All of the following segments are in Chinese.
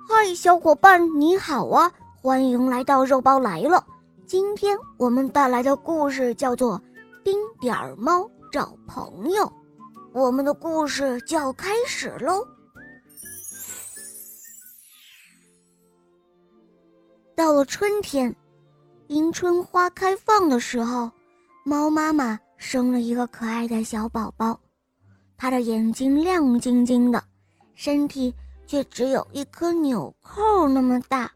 嗨，小伙伴，你好啊！欢迎来到肉包来了。今天我们带来的故事叫做《丁点儿猫找朋友》。我们的故事就要开始喽。到了春天，迎春花开放的时候，猫妈妈生了一个可爱的小宝宝，它的眼睛亮晶晶的，身体。却只有一颗纽扣那么大。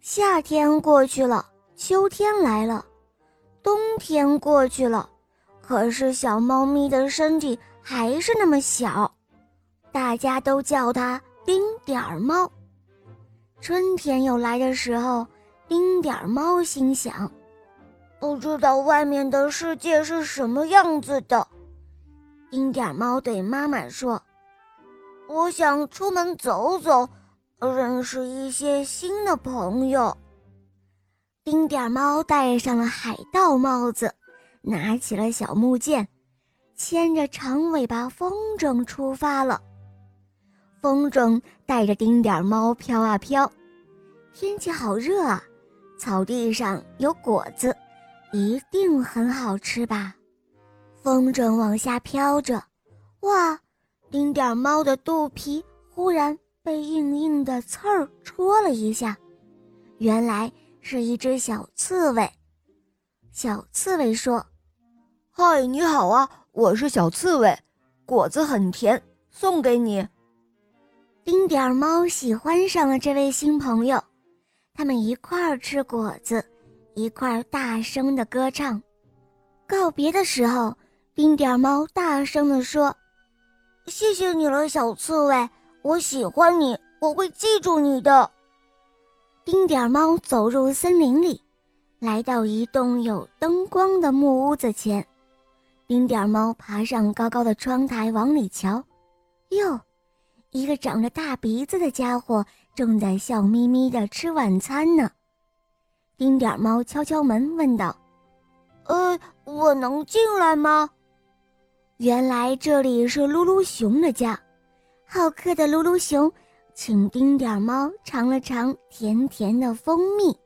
夏天过去了，秋天来了，冬天过去了，可是小猫咪的身体还是那么小，大家都叫它丁点儿猫。春天又来的时候，丁点儿猫心想：不知道外面的世界是什么样子的。丁点儿猫对妈妈说。我想出门走走，认识一些新的朋友。丁点猫戴上了海盗帽子，拿起了小木剑，牵着长尾巴风筝出发了。风筝带着丁点猫飘啊飘，天气好热啊，草地上有果子，一定很好吃吧？风筝往下飘着，哇！丁点猫的肚皮忽然被硬硬的刺儿戳了一下，原来是一只小刺猬。小刺猬说：“嗨，你好啊，我是小刺猬，果子很甜，送给你。”丁点猫喜欢上了这位新朋友，他们一块儿吃果子，一块儿大声的歌唱。告别的时候，丁点猫大声地说。谢谢你了，小刺猬，我喜欢你，我会记住你的。丁点猫走入森林里，来到一栋有灯光的木屋子前。丁点猫爬上高高的窗台，往里瞧，哟，一个长着大鼻子的家伙正在笑眯眯地吃晚餐呢。丁点猫敲敲门，问道：“呃，我能进来吗？”原来这里是噜噜熊的家，好客的噜噜熊请丁点猫尝了尝甜甜的蜂蜜。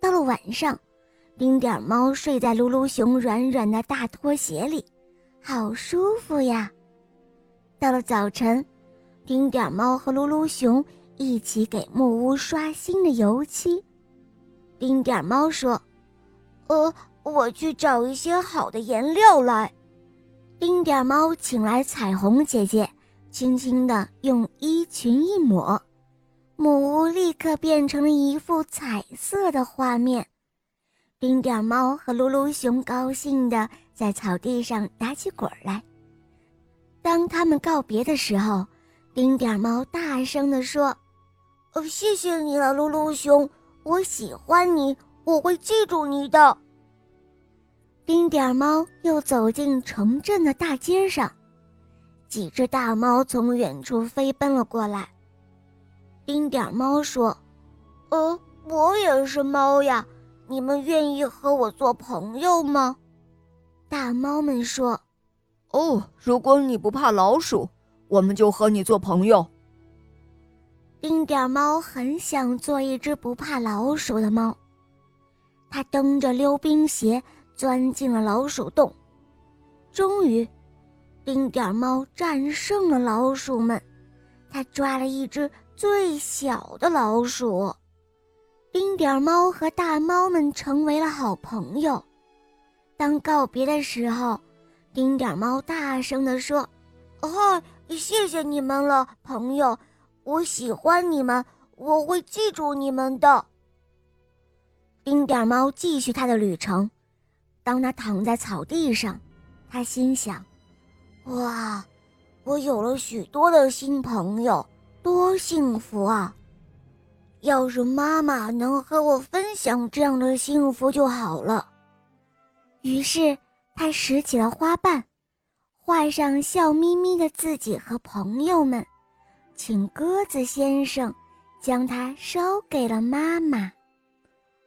到了晚上，丁点猫睡在噜噜熊软软的大拖鞋里，好舒服呀。到了早晨，丁点猫和噜噜熊一起给木屋刷新的油漆。丁点猫说：“呃，我去找一些好的颜料来。”丁点猫请来彩虹姐姐，轻轻地用衣裙一抹，木屋立刻变成了一幅彩色的画面。丁点猫和噜噜熊高兴地在草地上打起滚来。当他们告别的时候，丁点猫大声地说：“哦，谢谢你了，噜噜熊，我喜欢你，我会记住你的。”丁点猫又走进城镇的大街上，几只大猫从远处飞奔了过来。丁点猫说：“呃，我也是猫呀，你们愿意和我做朋友吗？”大猫们说：“哦，如果你不怕老鼠，我们就和你做朋友。”丁点猫很想做一只不怕老鼠的猫，它蹬着溜冰鞋。钻进了老鼠洞，终于，丁点猫战胜了老鼠们。他抓了一只最小的老鼠。丁点猫和大猫们成为了好朋友。当告别的时候，丁点猫大声地说：“嗨，谢谢你们了，朋友！我喜欢你们，我会记住你们的。”丁点猫继续他的旅程。当他躺在草地上，他心想：“哇，我有了许多的新朋友，多幸福啊！要是妈妈能和我分享这样的幸福就好了。”于是他拾起了花瓣，画上笑眯眯的自己和朋友们，请鸽子先生将它捎给了妈妈。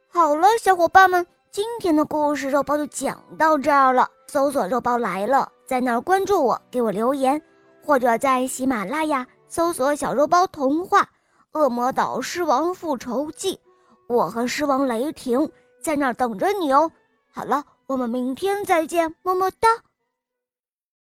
好了，小伙伴们。今天的故事肉包就讲到这儿了。搜索“肉包来了”，在那儿关注我，给我留言，或者在喜马拉雅搜索“小肉包童话”，恶魔岛狮王复仇记》，我和狮王雷霆在那儿等着你哦。好了，我们明天再见，么么哒。